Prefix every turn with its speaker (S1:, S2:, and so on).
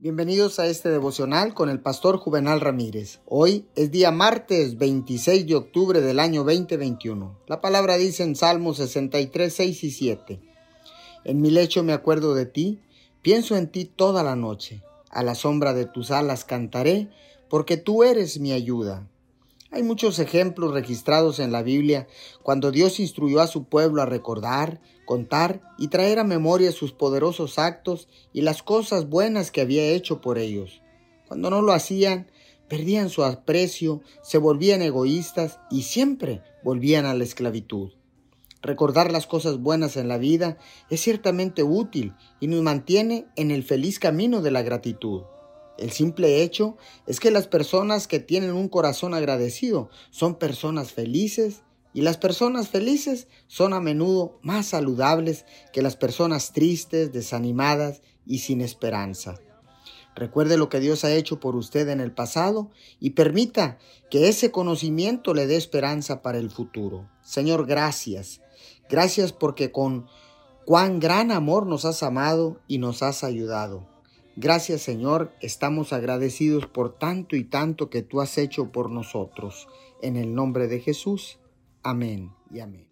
S1: Bienvenidos a este devocional con el pastor Juvenal Ramírez. Hoy es día martes 26 de octubre del año 2021. La palabra dice en Salmos 63, 6 y 7. En mi lecho me acuerdo de ti, pienso en ti toda la noche. A la sombra de tus alas cantaré, porque tú eres mi ayuda. Hay muchos ejemplos registrados en la Biblia cuando Dios instruyó a su pueblo a recordar, contar y traer a memoria sus poderosos actos y las cosas buenas que había hecho por ellos. Cuando no lo hacían, perdían su aprecio, se volvían egoístas y siempre volvían a la esclavitud. Recordar las cosas buenas en la vida es ciertamente útil y nos mantiene en el feliz camino de la gratitud. El simple hecho es que las personas que tienen un corazón agradecido son personas felices y las personas felices son a menudo más saludables que las personas tristes, desanimadas y sin esperanza. Recuerde lo que Dios ha hecho por usted en el pasado y permita que ese conocimiento le dé esperanza para el futuro. Señor, gracias. Gracias porque con cuán gran amor nos has amado y nos has ayudado. Gracias Señor, estamos agradecidos por tanto y tanto que tú has hecho por nosotros. En el nombre de Jesús. Amén y amén.